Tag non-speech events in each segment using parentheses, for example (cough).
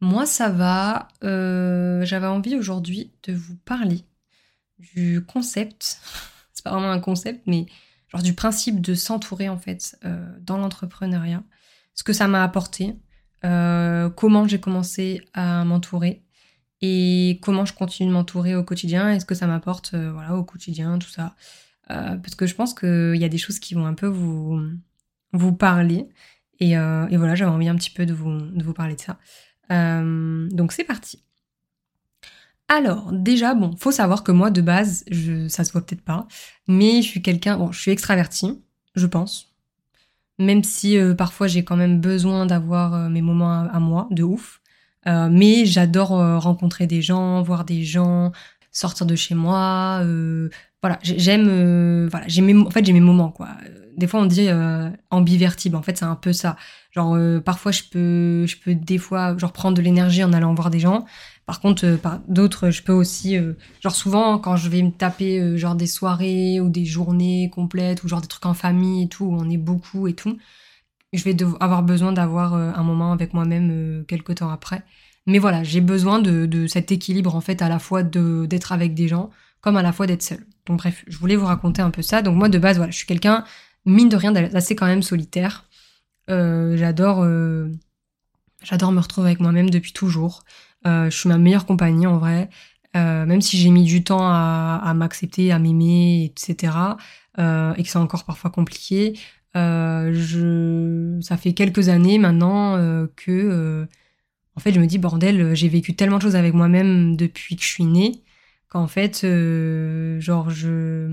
Moi, ça va. Euh, j'avais envie aujourd'hui de vous parler du concept. (laughs) C'est pas vraiment un concept, mais genre du principe de s'entourer en fait euh, dans l'entrepreneuriat. Ce que ça m'a apporté, euh, comment j'ai commencé à m'entourer et comment je continue de m'entourer au quotidien. Est-ce que ça m'apporte voilà au quotidien tout ça Parce que je pense qu'il y a des choses qui vont un peu vous vous parler. Et, et voilà, j'avais envie un petit peu de vous parler de ça. Euh, donc c'est parti. Alors, déjà, bon, faut savoir que moi, de base, je, ça se voit peut-être pas, mais je suis quelqu'un, bon, je suis extraverti, je pense. Même si euh, parfois j'ai quand même besoin d'avoir euh, mes moments à, moi, de ouf. mais j'adore rencontrer des gens, voir des gens, sortir de chez moi. voilà, j'aime, voilà, j'ai mes, en fait, j'ai mes moments, quoi. Des fois, on dit ambivertible. En fait, c'est un peu ça. Genre euh, parfois je peux je peux des fois genre prendre de l'énergie en allant voir des gens. Par contre euh, par d'autres je peux aussi euh, genre souvent quand je vais me taper genre des soirées ou des journées complètes ou genre des trucs en famille et tout où on est beaucoup et tout, je vais avoir besoin d'avoir un moment avec moi-même quelques temps après. Mais voilà, j'ai besoin de, de, cet équilibre en fait à la fois de d'être avec des gens comme à la fois d'être seul. Donc bref, je voulais vous raconter un peu ça. Donc moi de base voilà, je suis quelqu'un mine de rien assez quand même solitaire. Euh, j'adore, euh, j'adore me retrouver avec moi-même depuis toujours. Euh, je suis ma meilleure compagnie en vrai. même si j'ai mis du temps à, m'accepter, à m'aimer, etc. et que c'est encore parfois compliqué. je, ça fait quelques années maintenant que, en fait, je me dis bordel, j'ai vécu tellement de choses avec moi-même depuis que je suis née qu'en fait, genre je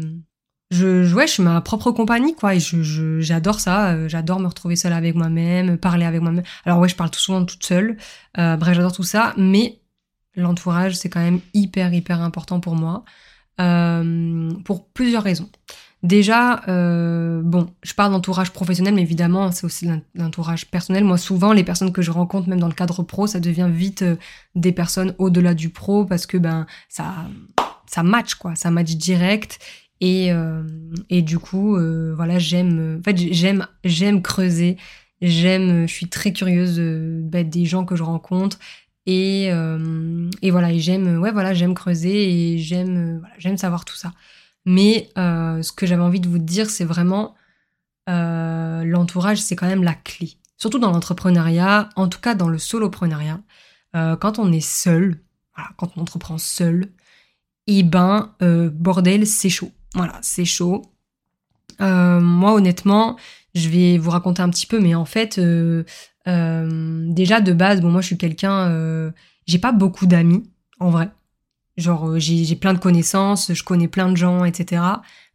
je, ouais, je suis ma propre compagnie, quoi, et je, j'adore ça. Euh, j'adore me retrouver seule avec moi-même, parler avec moi-même. Alors ouais, je parle tout souvent toute seule. Euh, bref, j'adore tout ça, mais l'entourage, c'est quand même hyper, hyper important pour moi, euh, pour plusieurs raisons. Déjà, bon, je parle d'entourage professionnel, mais évidemment, c'est aussi l'entourage personnel. Moi, souvent, les personnes que je rencontre, même dans le cadre pro, ça devient vite des personnes au-delà du pro, parce que ben ça, ça match, quoi, ça match direct. Et, euh, et du coup, euh, voilà, j'aime, en fait, j'aime, j'aime creuser. J'aime, je suis très curieuse bah, des gens que je rencontre. Et, euh, et voilà, j'aime, ouais, voilà, j'aime creuser et j'aime, voilà, j'aime savoir tout ça. Mais ce que j'avais envie de vous dire, c'est vraiment l'entourage, c'est quand même la clé. Surtout dans l'entrepreneuriat, en tout cas dans le soloprenariat. quand on est seul, voilà, quand on entreprend seul, et eh ben, bordel, c'est chaud. Voilà, c'est chaud. Euh, moi, honnêtement, je vais vous raconter un petit peu, mais en fait, euh, euh, déjà de base, bon, moi, je suis quelqu'un, j'ai pas beaucoup d'amis, en vrai. Genre, j'ai plein de connaissances, je connais plein de gens, etc.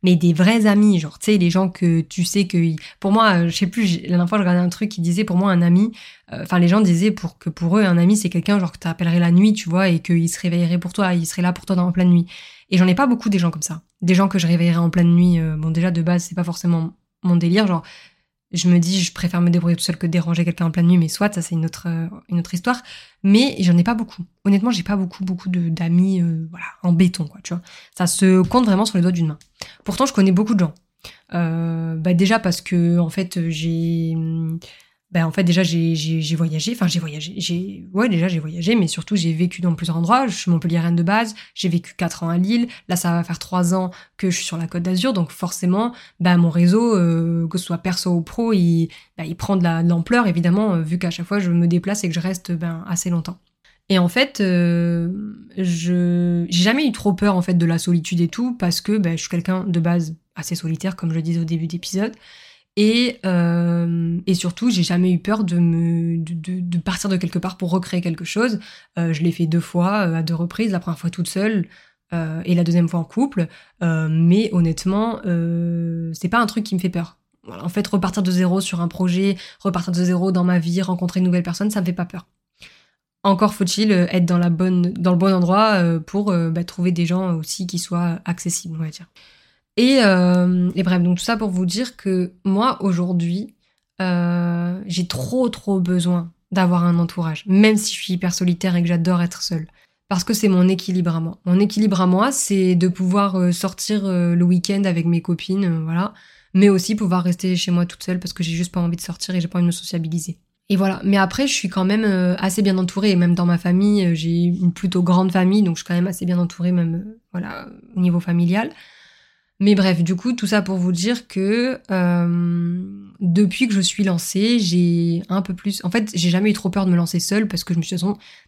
Mais des vrais amis, genre, tu sais, les gens que tu sais que... Pour moi, je sais plus, la dernière fois, je regardais un truc qui disait, pour moi, un ami... Enfin, les gens disaient pour que pour eux, un ami, c'est quelqu'un, genre, que t'appellerais la nuit, tu vois, et qu'il se réveillerait pour toi, il serait là pour toi dans la pleine nuit. Et j'en ai pas beaucoup des gens comme ça. Des gens que je réveillerais en pleine nuit. Euh, bon, déjà, de base, c'est pas forcément mon délire. Genre, je me dis, je préfère me débrouiller tout seul que déranger quelqu'un en pleine nuit, mais soit, ça, c'est une autre, euh, une autre histoire. Mais j'en ai pas beaucoup. Honnêtement, j'ai pas beaucoup, beaucoup d'amis, euh, voilà, en béton, quoi, tu vois. Ça se compte vraiment sur les doigts d'une main. Pourtant, je connais beaucoup de gens. bah déjà parce que en fait j'ai ben en fait déjà j'ai voyagé, enfin j'ai voyagé, j'ai ouais déjà j'ai voyagé, mais surtout j'ai vécu dans plusieurs endroits. Je suis Montpelliéraine de base, j'ai vécu quatre ans à Lille. Là ça va faire trois ans que je suis sur la Côte d'Azur, donc forcément ben mon réseau, euh, que ce soit perso ou pro, il, ben, il prend de l'ampleur évidemment euh, vu qu'à chaque fois je me déplace et que je reste ben assez longtemps. Et en fait, euh, je j'ai jamais eu trop peur en fait de la solitude et tout parce que ben, je suis quelqu'un de base assez solitaire comme je le disais au début d'épisode. Et, euh, et surtout, j'ai jamais eu peur de partir de quelque part pour recréer quelque chose. Euh, je l'ai fait deux fois euh, à deux reprises, la première fois toute seule et la deuxième fois en couple. Mais honnêtement, c'est pas un truc qui me fait peur. en fait, repartir de zéro sur un projet, repartir de zéro dans ma vie, rencontrer une nouvelle personne, ça me fait pas peur. Encore faut-il être dans le bon endroit pour bah, trouver des gens aussi qui soient accessibles, on va dire. Et, euh, et, bref, donc tout ça pour vous dire que moi, aujourd'hui, euh, j'ai trop, trop besoin d'avoir un entourage, même si je suis hyper solitaire et que j'adore être seule. Parce que c'est mon équilibre à moi. Mon équilibre à moi, c'est de pouvoir euh, sortir euh, le week-end avec mes copines, voilà, mais aussi pouvoir rester chez moi toute seule parce que j'ai juste pas envie de sortir et j'ai pas envie de me sociabiliser. Et voilà. Mais après, je suis quand même assez bien entourée. Même dans ma famille, j'ai une plutôt grande famille, donc je suis quand même assez bien entourée, même voilà, au niveau familial. Mais bref, du coup, tout ça pour vous dire que euh, depuis que je suis lancée, j'ai un peu plus. En fait, j'ai jamais eu trop peur de me lancer seule parce que je me suis dit,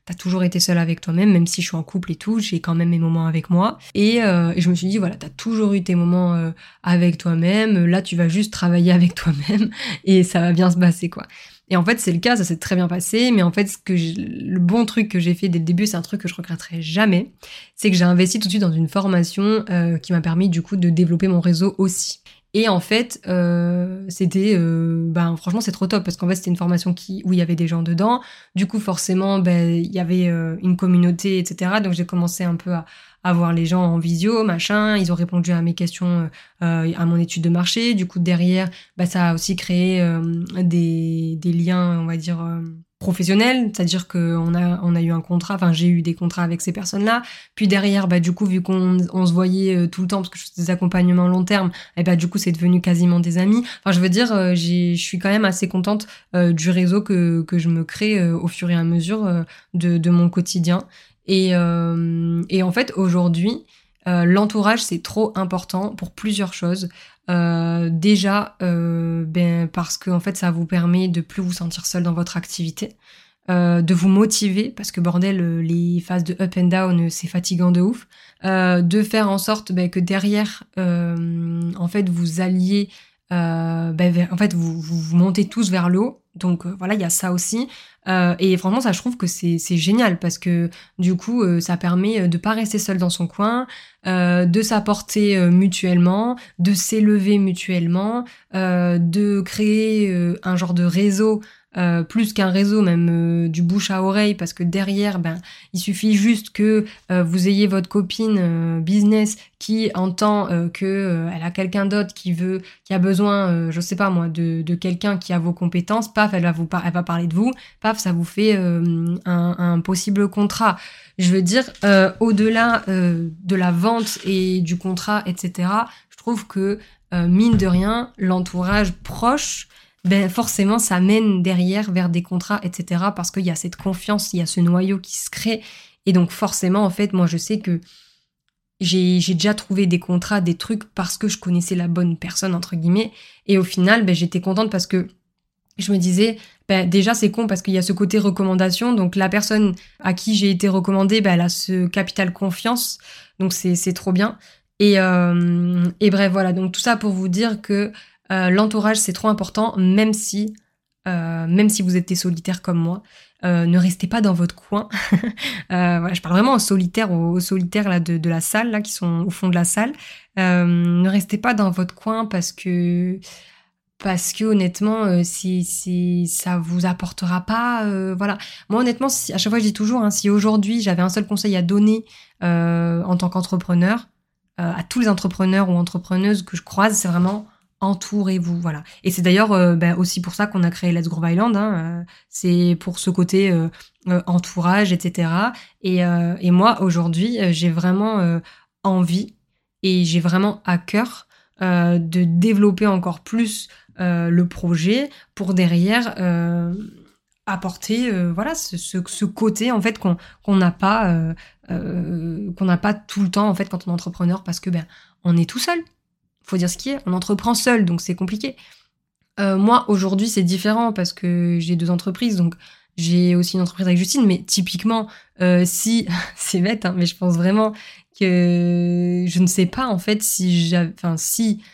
t'as toujours été seule avec toi-même, même si je suis en couple et tout, j'ai quand même mes moments avec moi. Et, euh, je me suis dit, voilà, t'as toujours eu tes moments euh, avec toi-même. Là, tu vas juste travailler avec toi-même (laughs) et ça va bien se passer, quoi. Et en fait, c'est le cas, ça s'est très bien passé. Mais en fait, ce que le bon truc que j'ai fait dès le début, c'est un truc que je regretterai jamais. C'est que j'ai investi tout de suite dans une formation euh, qui m'a permis du coup de développer mon réseau aussi. Et en fait, euh, c'était, euh, ben franchement, c'est trop top parce qu'en fait, c'était une formation qui où il y avait des gens dedans. Du coup, forcément, ben il y avait euh, une communauté, etc. Donc j'ai commencé un peu à, à voir les gens en visio, machin. Ils ont répondu à mes questions, euh, à mon étude de marché. Du coup, derrière, ben, ça a aussi créé euh, des, des liens, on va dire professionnel, c'est-à-dire qu'on a, on a eu un contrat, enfin j'ai eu des contrats avec ces personnes-là. Puis derrière, bah, du coup, vu qu'on on se voyait euh, tout le temps, parce que je faisais des accompagnements long terme, et bah, du coup, c'est devenu quasiment des amis. Enfin, je veux dire, euh, je suis quand même assez contente euh, du réseau que, que je me crée au fur et à mesure de, de mon quotidien. Et, et en fait, aujourd'hui, l'entourage, c'est trop important pour plusieurs choses. Euh, déjà, euh, ben, parce que en fait, ça vous permet de plus vous sentir seul dans votre activité, euh, de vous motiver, parce que bordel, euh, les phases de up and down, c'est fatigant de ouf, euh, de faire en sorte ben, que derrière, en fait, vous alliez, ben, en fait, vous, vous, montez tous vers le haut. Donc voilà, il y a ça aussi. Euh, et franchement, ça, je trouve que c'est génial parce que du coup, euh, ça permet de pas rester seul dans son coin, euh, de s'apporter mutuellement, de s'élever mutuellement, de créer un genre de réseau euh, plus qu'un réseau, même euh, du bouche à oreille, parce que derrière, ben, il suffit juste que euh, vous ayez votre copine business qui entend que elle a quelqu'un d'autre qui veut, qui a besoin, je sais pas moi, de quelqu'un qui a vos compétences. Elle va vous, elle va parler de vous. Paf, ça vous fait un, un, possible contrat. Je veux dire, au-delà de la vente et du contrat, etc. Je trouve que mine de rien, l'entourage proche ben forcément ça mène derrière vers des contrats, etc. Parce qu'il y a cette confiance, il y a ce noyau qui se crée. Et donc forcément, en fait, moi je sais que j'ai déjà trouvé des contrats, des trucs parce que je connaissais la bonne personne, entre guillemets. Et au final, ben, j'étais contente parce que je me disais, ben, déjà c'est con parce qu'il y a ce côté recommandation. Donc la personne à qui j'ai été recommandée, ben, elle a ce capital confiance. Donc c'est trop bien. Et, euh, et bref, voilà. Donc tout ça pour vous dire que euh, l'entourage, c'est trop important, même si, euh, même si vous êtes des solitaires comme moi. Euh, ne restez pas dans votre coin. (laughs) voilà, je parle vraiment aux solitaires, aux, solitaires là, de, de, la salle, là, qui sont au fond de la salle. ne restez pas dans votre coin parce que parce que honnêtement, si, si ça vous apportera pas, voilà. Moi honnêtement, à chaque fois je dis toujours, hein, si aujourd'hui j'avais un seul conseil à donner en tant qu'entrepreneur à tous les entrepreneurs ou entrepreneuses que je croise, c'est vraiment entourez-vous, voilà. Et c'est d'ailleurs euh, ben, aussi pour ça qu'on a créé Let's Grow Island. Hein, euh, c'est pour ce côté euh, entourage, etc. Et, et moi aujourd'hui, j'ai vraiment envie et j'ai vraiment à cœur de développer encore plus le projet pour derrière apporter voilà ce, ce, côté en fait qu'on n'a pas qu'on n'a pas tout le temps en fait quand on est entrepreneur parce que ben on est tout seul faut dire ce qui est, on entreprend seul, donc c'est compliqué. Euh, moi, aujourd'hui, c'est différent parce que j'ai deux entreprises, donc j'ai aussi une entreprise avec Justine, mais typiquement, euh, si (laughs) c'est bête, hein, mais je pense vraiment que je ne sais pas en fait si j'avais, enfin si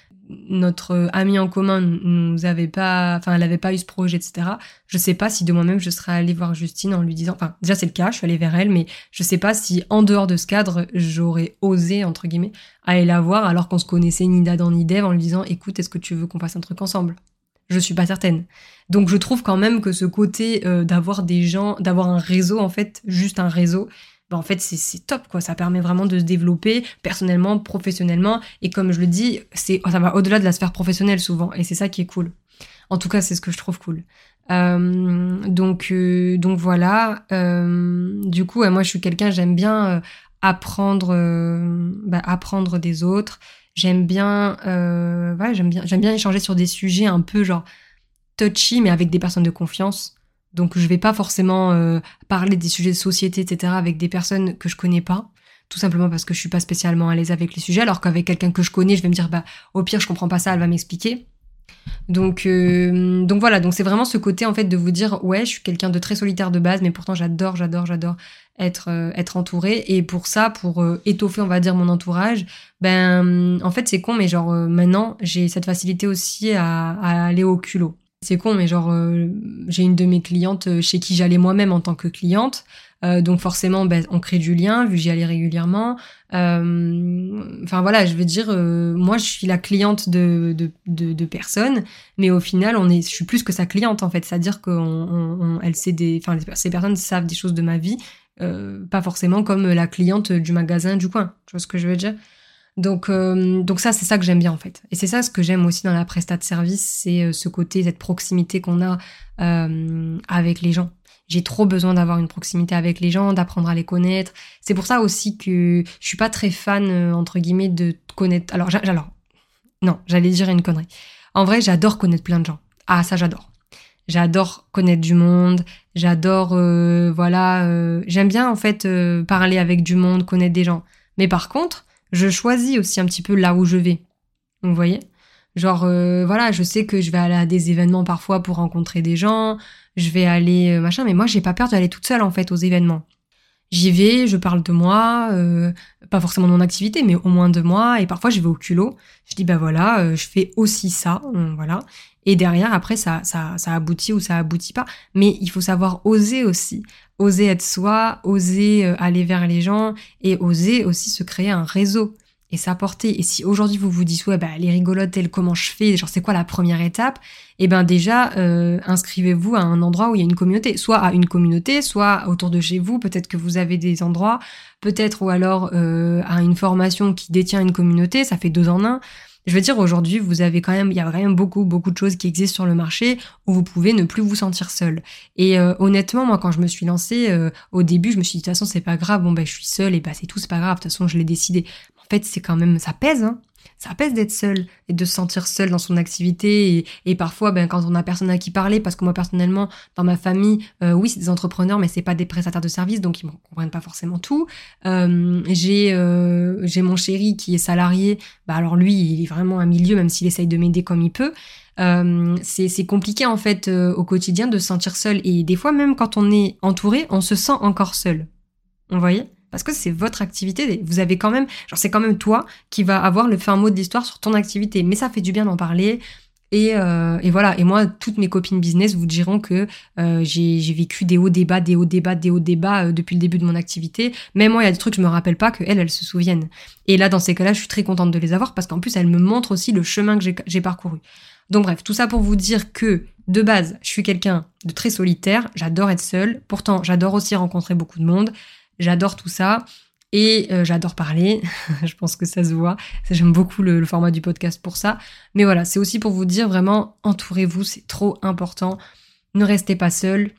notre amie en commun nous avait pas, enfin, elle avait pas eu ce projet, etc. Je sais pas si de moi-même je serais allée voir Justine en lui disant, enfin, déjà c'est le cas, je suis allée vers elle, mais je sais pas si en dehors de ce cadre, j'aurais osé, entre guillemets, aller la voir alors qu'on se connaissait ni d'Adam ni d'Ève en lui disant, écoute, est-ce que tu veux qu'on fasse un truc ensemble? Je suis pas certaine. Donc je trouve quand même que ce côté euh, d'avoir des gens, d'avoir un réseau, en fait, juste un réseau, bah, en fait c'est top quoi. Ça permet vraiment de se développer personnellement professionnellement. Et comme je le dis ça va au-delà de la sphère professionnelle souvent. Et c'est ça qui est cool. En tout cas c'est ce que je trouve cool. Euh, donc euh, donc voilà. Euh, du coup moi je suis quelqu'un j'aime bien apprendre bah, apprendre des autres. J'aime bien j'aime bien j'aime bien échanger sur des sujets un peu genre touchy mais avec des personnes de confiance donc je vais pas forcément euh, parler des sujets de société, etc. avec des personnes que je connais pas, tout simplement parce que je suis pas spécialement à l'aise avec les sujets, alors qu'avec quelqu'un que je connais, je vais me dire bah au pire je comprends pas ça, elle va m'expliquer. Donc euh, donc voilà, donc c'est vraiment ce côté en fait de vous dire ouais je suis quelqu'un de très solitaire de base, mais pourtant j'adore j'adore j'adore être euh, être entourée et pour ça pour étoffer on va dire mon entourage, ben en fait c'est con mais genre maintenant j'ai cette facilité aussi à aller au culot. C'est con, mais genre, euh, j'ai une de mes clientes euh, chez qui j'allais moi-même en tant que cliente. Euh, donc forcément, ben, on crée du lien, vu que j'y allais régulièrement. Enfin voilà, je veux dire, moi, je suis la cliente de, de, de, de, personnes, mais au final, on est, je suis plus que sa cliente en fait. C'est-à-dire qu'on, on, elle sait des, enfin, ces personnes savent des choses de ma vie, pas forcément comme la cliente du magasin du coin. Tu vois ce que je veux dire? Donc, euh, donc ça, c'est ça que j'aime bien en fait. Et c'est ça ce que j'aime aussi dans la prestat de service, c'est euh, ce côté, cette proximité qu'on a euh, avec les gens. J'ai trop besoin d'avoir une proximité avec les gens, d'apprendre à les connaître. C'est pour ça aussi que je suis pas très fan entre guillemets de connaître. Alors, alors, non, j'allais dire une connerie. En vrai, j'adore connaître plein de gens. Ah, ça, j'adore. J'adore connaître du monde. J'adore, voilà. J'aime bien en fait parler avec du monde, connaître des gens. Mais par contre, je choisis aussi un petit peu là où je vais. Vous voyez? Genre, euh, voilà, je sais que je vais aller à des événements parfois pour rencontrer des gens, je vais aller euh, machin, mais moi j'ai pas peur d'aller toute seule en fait aux événements. J'y vais, je parle de moi, euh, pas forcément de mon activité, mais au moins de moi, et parfois je vais au culot. Je dis bah voilà, je fais aussi ça, voilà. Et derrière, après, ça, ça, ça aboutit ou ça aboutit pas. Mais il faut savoir oser aussi oser être soi, oser euh, aller vers les gens et oser aussi se créer un réseau et s'apporter. Et si aujourd'hui vous vous dites ouais bah les rigolotes telles comment je fais, genre c'est quoi la première étape? Eh ben déjà euh, inscrivez-vous à un endroit où il y a une communauté, soit à une communauté, soit autour de chez vous. Peut-être que vous avez des endroits, peut-être ou alors euh, à une formation qui détient une communauté. Ça fait deux en un. Je veux dire, aujourd'hui, vous avez quand même, il y a vraiment beaucoup, beaucoup de choses qui existent sur le marché où vous pouvez ne plus vous sentir seul. Et euh, honnêtement, moi, quand je me suis lancée, euh, au début, je me suis dit, de toute façon, c'est pas grave, bon, ben, je suis seule, et bah, c'est tout, c'est pas grave, de toute façon, je l'ai décidé. En fait, c'est quand même, ça pèse, hein ça pèse d'être seul et de se sentir seul dans son activité et, parfois ben quand on a personne à qui parler parce que moi personnellement dans ma famille euh, oui c'est des entrepreneurs mais c'est pas des prestataires de services donc ils ne comprennent pas forcément tout. Euh, j'ai euh, j'ai mon chéri qui est salarié. Bah alors lui il est vraiment un milieu même s'il essaye de m'aider comme il peut. C'est compliqué en fait au quotidien de se sentir seul. Et des fois même quand on est entouré on se sent encore seul. Vous voyez? Parce que c'est votre activité. Vous avez quand même, genre c'est quand même toi qui va avoir le fin mot de l'histoire sur ton activité. Mais ça fait du bien d'en parler. Et, euh, et, voilà. Et moi, toutes mes copines business vous diront que euh, j'ai vécu des hauts débats, des hauts débats, des hauts débats euh, depuis le début de mon activité. Même moi, il y a des trucs que je me rappelle pas que elles, elles se souviennent. Et là, dans ces cas-là, je suis très contente de les avoir parce qu'en plus, elles me montrent aussi le chemin que j'ai parcouru. Donc bref, tout ça pour vous dire que de base, je suis quelqu'un de très solitaire. J'adore être seule. Pourtant, j'adore aussi rencontrer beaucoup de monde. J'adore tout ça. Et euh, j'adore parler, (laughs) je pense que ça se voit. J'aime beaucoup le, format du podcast pour ça. Mais voilà, c'est aussi pour vous dire vraiment, entourez-vous, c'est trop important. Ne restez pas seul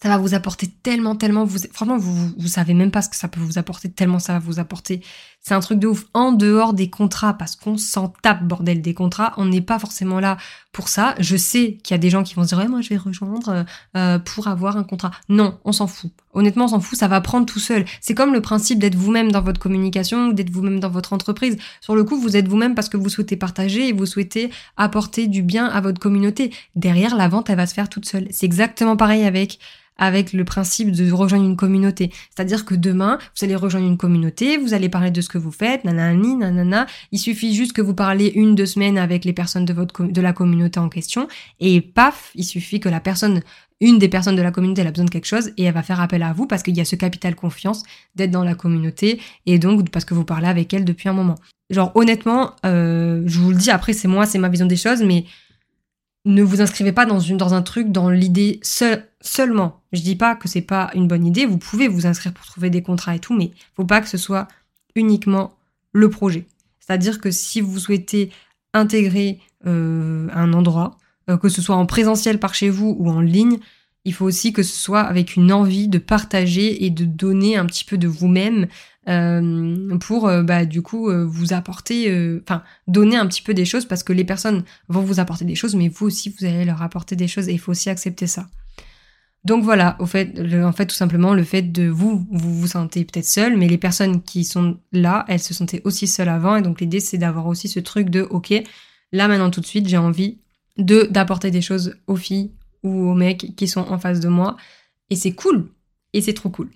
ça va vous apporter tellement, tellement, vous, franchement, vous, vous, savez même pas ce que ça peut vous apporter, tellement ça va vous apporter. C'est un truc de ouf. En dehors des contrats, parce qu'on s'en tape, bordel, des contrats, on n'est pas forcément là pour ça. Je sais qu'il y a des gens qui vont se dire, ouais, moi, je vais rejoindre euh, pour avoir un contrat. Non, on s'en fout. Honnêtement, on s'en fout, ça va prendre tout seul. C'est comme le principe d'être vous-même dans votre communication, d'être vous-même dans votre entreprise. Sur le coup, vous êtes vous-même parce que vous souhaitez partager et vous souhaitez apporter du bien à votre communauté. Derrière, la vente, elle va se faire toute seule. C'est exactement pareil avec avec le principe de rejoindre une communauté. C'est-à-dire que demain, vous allez rejoindre une communauté, vous allez parler de ce que vous faites, nanani, nanana. Il suffit juste que vous parlez une, deux semaines avec les personnes de votre, de la communauté en question et paf, il suffit que la personne une des personnes de la communauté elle a besoin de quelque chose et elle va faire appel à vous parce qu'il y a ce capital confiance d'être dans la communauté et donc parce que vous parlez avec elle depuis un moment. Genre honnêtement, euh, je vous le dis après c'est moi, c'est ma vision des choses, mais ne vous inscrivez pas dans, un truc dans l'idée seul, seulement. Je dis pas que c'est pas une bonne idée, vous pouvez vous inscrire pour trouver des contrats et tout, mais faut pas que ce soit uniquement le projet. C'est-à-dire que si vous souhaitez intégrer euh, un endroit, euh, que ce soit en présentiel par chez vous ou en ligne, il faut aussi que ce soit avec une envie de partager et de donner un petit peu de vous-même euh, pour euh, bah, du coup vous apporter, enfin donner un petit peu des choses parce que les personnes vont vous apporter des choses, mais vous aussi vous allez leur apporter des choses et il faut aussi accepter ça. Donc voilà, en fait tout simplement le fait de vous, vous vous sentez peut-être seul, mais les personnes qui sont là, elles se sentaient aussi seules avant et donc l'idée c'est d'avoir aussi ce truc de ok, là maintenant tout de suite j'ai envie de d'apporter des choses aux filles ou aux mecs qui sont en face de moi. Et c'est cool. Et c'est trop cool.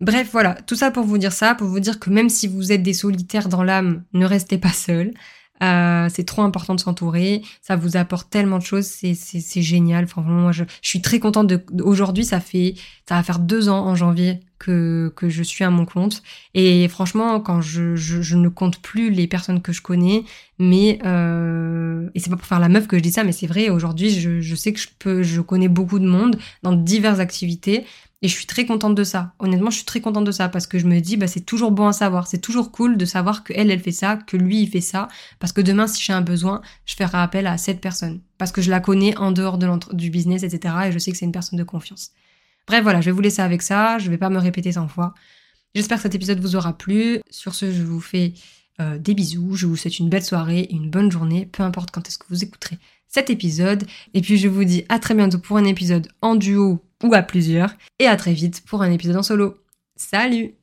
Bref, voilà, tout ça pour vous dire ça, pour vous dire que même si vous êtes des solitaires dans l'âme, ne restez pas seuls. Euh, c'est trop important de s'entourer. Ça vous apporte tellement de choses. C'est, génial. Enfin, moi, je, je, suis très contente de, aujourd'hui, ça fait, ça va faire deux ans en janvier que, que je suis à mon compte. Et franchement, quand je, je, je ne compte plus les personnes que je connais, mais, euh, et c'est pas pour faire la meuf que je dis ça, mais c'est vrai, aujourd'hui, je, je sais que je peux, je connais beaucoup de monde dans diverses activités. Et je suis très contente de ça. Honnêtement, je suis très contente de ça parce que je me dis, bah, c'est toujours bon à savoir. C'est toujours cool de savoir que elle, fait ça, que lui, il fait ça. Parce que demain, si j'ai un besoin, je ferai appel à cette personne. Parce que je la connais en dehors de du business, etc. Et je sais que c'est une personne de confiance. Bref, voilà, je vais vous laisser avec ça. Je vais pas me répéter 100 fois. J'espère que cet épisode vous aura plu. Sur ce, je vous fais euh, des bisous. Je vous souhaite une belle soirée, une bonne journée, peu importe quand est-ce que vous écouterez cet épisode. Et puis je vous dis à très bientôt pour un épisode en duo ou à plusieurs. Et à très vite pour un épisode en solo. Salut